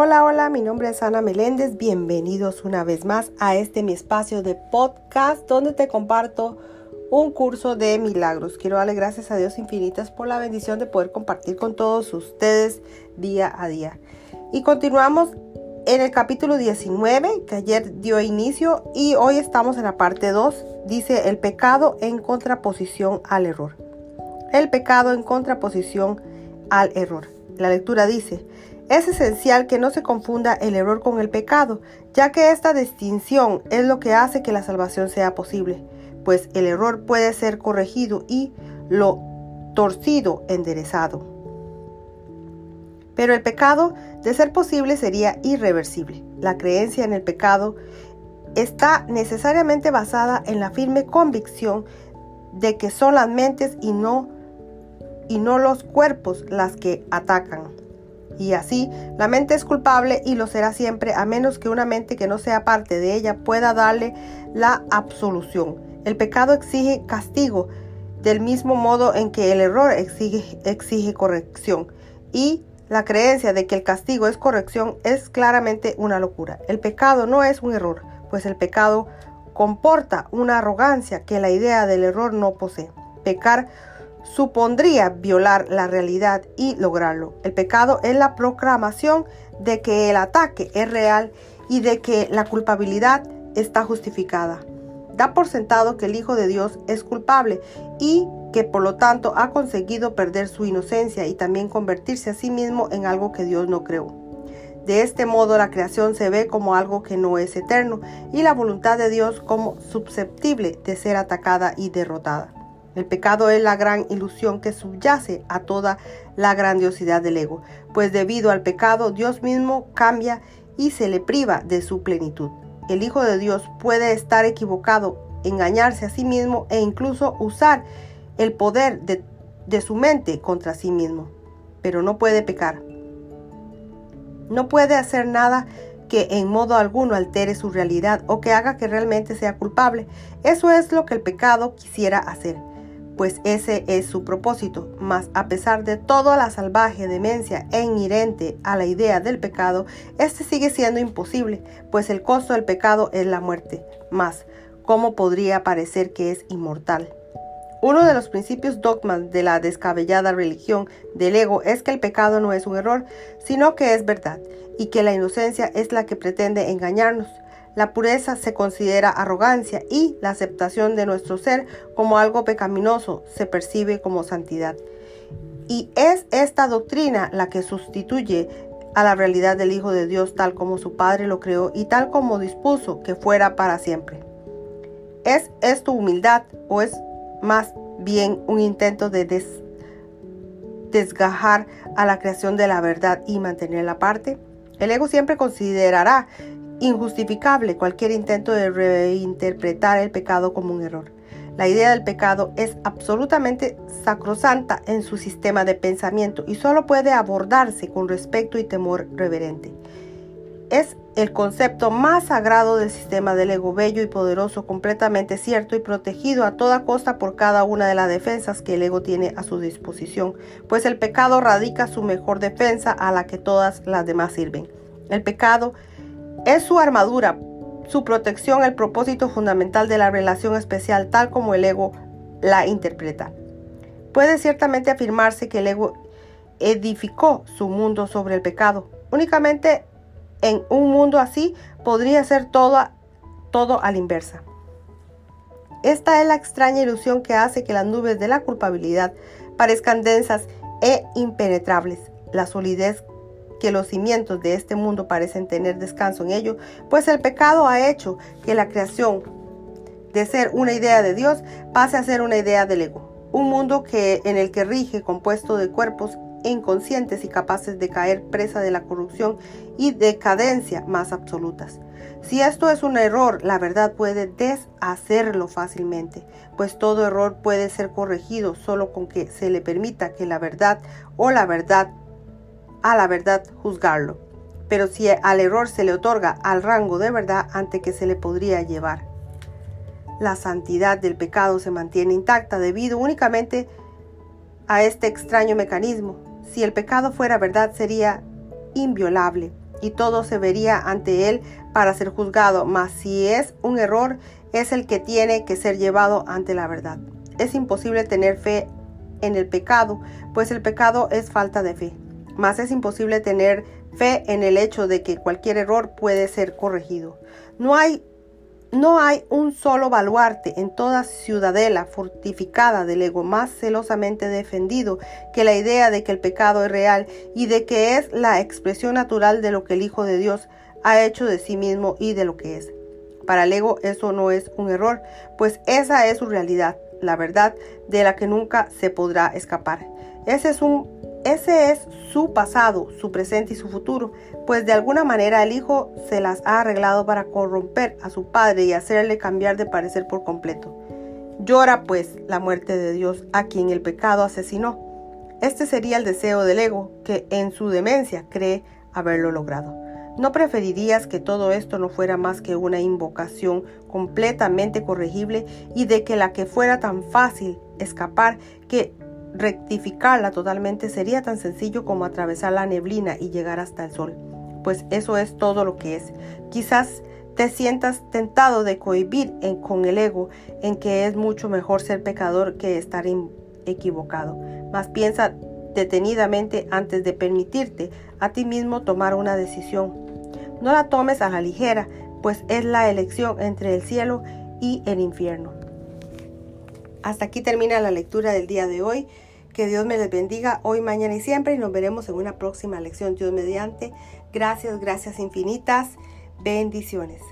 Hola, hola, mi nombre es Ana Meléndez. Bienvenidos una vez más a este mi espacio de podcast donde te comparto un curso de milagros. Quiero darle gracias a Dios infinitas por la bendición de poder compartir con todos ustedes día a día. Y continuamos en el capítulo 19 que ayer dio inicio y hoy estamos en la parte 2. Dice el pecado en contraposición al error. El pecado en contraposición al error. La lectura dice, es esencial que no se confunda el error con el pecado, ya que esta distinción es lo que hace que la salvación sea posible, pues el error puede ser corregido y lo torcido enderezado. Pero el pecado, de ser posible, sería irreversible. La creencia en el pecado está necesariamente basada en la firme convicción de que son las mentes y no, y no los cuerpos las que atacan. Y así, la mente es culpable y lo será siempre a menos que una mente que no sea parte de ella pueda darle la absolución. El pecado exige castigo del mismo modo en que el error exige, exige corrección. Y la creencia de que el castigo es corrección es claramente una locura. El pecado no es un error, pues el pecado comporta una arrogancia que la idea del error no posee. Pecar supondría violar la realidad y lograrlo. El pecado es la proclamación de que el ataque es real y de que la culpabilidad está justificada. Da por sentado que el Hijo de Dios es culpable y que por lo tanto ha conseguido perder su inocencia y también convertirse a sí mismo en algo que Dios no creó. De este modo la creación se ve como algo que no es eterno y la voluntad de Dios como susceptible de ser atacada y derrotada. El pecado es la gran ilusión que subyace a toda la grandiosidad del ego, pues debido al pecado Dios mismo cambia y se le priva de su plenitud. El Hijo de Dios puede estar equivocado, engañarse a sí mismo e incluso usar el poder de, su mente contra sí mismo, pero no puede pecar. No puede hacer nada que en modo alguno altere su realidad o que haga que realmente sea culpable. Eso es lo que el pecado quisiera hacer pues ese es su propósito. Mas a pesar de toda la salvaje demencia e inherente a la idea del pecado, este sigue siendo imposible, pues el costo del pecado es la muerte. Mas, ¿cómo podría parecer que es inmortal? Uno de los principios dogmas de la descabellada religión del ego es que el pecado no es un error, sino que es verdad, y que la inocencia es la que pretende engañarnos. La pureza se considera arrogancia y la aceptación de nuestro ser como algo pecaminoso se percibe como santidad. Y es esta doctrina la que sustituye a la realidad del Hijo de Dios tal como su Padre lo creó y tal como dispuso que fuera para siempre. ¿Es esto humildad o es más bien un intento de desgajar a la creación de la verdad y mantenerla aparte? El ego siempre considerará injustificable cualquier intento de reinterpretar el pecado como un error. La idea del pecado es absolutamente sacrosanta en su sistema de pensamiento y solo puede abordarse con respeto y temor reverente. Es el concepto más sagrado del sistema del ego bello y poderoso, completamente cierto y protegido a toda costa por cada una de las defensas que el ego tiene a su disposición, pues el pecado radica su mejor defensa a la que todas las demás sirven. El pecado es su armadura, su protección, el propósito fundamental de la relación especial tal como el ego la interpreta. Puede ciertamente afirmarse que el ego edificó su mundo sobre el pecado. Únicamente en un mundo así podría ser todo, todo a la inversa. Esta es la extraña ilusión que hace que las nubes de la culpabilidad parezcan densas e impenetrables. La solidez que los cimientos de este mundo parecen tener descanso en ello, pues el pecado ha hecho que la creación de ser una idea de Dios pase a ser una idea del ego. Un mundo que, en el que rige compuesto de cuerpos inconscientes y capaces de caer presa de la corrupción y decadencia más absolutas. Si esto es un error, la verdad puede deshacerlo fácilmente, pues todo error puede ser corregido solo con que se le permita que la verdad o la verdad a la verdad juzgarlo, pero si al error se le otorga al rango de verdad ante que se le podría llevar. La santidad del pecado se mantiene intacta debido únicamente a este extraño mecanismo. Si el pecado fuera verdad sería inviolable y todo se vería ante él para ser juzgado, mas si es un error, es el que tiene que ser llevado ante la verdad. Es imposible tener fe en el pecado, pues el pecado es falta de fe. Mas es imposible tener fe en el hecho de que cualquier error puede ser corregido. No hay no hay un solo baluarte en toda ciudadela fortificada del ego más celosamente defendido que la idea de que el pecado es real y de que es la expresión natural de lo que el Hijo de Dios ha hecho de sí mismo y de lo que es. Para el ego eso no es un error, pues esa es su realidad, la verdad de la que nunca se podrá escapar. Ese es un ese es su pasado, su presente y su futuro, pues de alguna manera el hijo se las ha arreglado para corromper a su padre y hacerle cambiar de parecer por completo. Llora pues la muerte de Dios a quien el pecado asesinó. Este sería el deseo del ego, que en su demencia cree haberlo logrado. ¿No preferirías que todo esto no fuera más que una invocación completamente corregible y de que la que fuera tan fácil escapar que rectificarla totalmente sería tan sencillo como atravesar la neblina y llegar hasta el sol, pues eso es todo lo que es. Quizás te sientas tentado de cohibir con el ego en que es mucho mejor ser pecador que estar equivocado. Mas piensa detenidamente antes de permitirte a ti mismo tomar una decisión. No la tomes a la ligera, pues es la elección entre el cielo y el infierno. Hasta aquí termina la lectura del día de hoy. Que Dios me les bendiga hoy, mañana y siempre y nos veremos en una próxima lección. Dios mediante. Gracias, gracias infinitas. Bendiciones.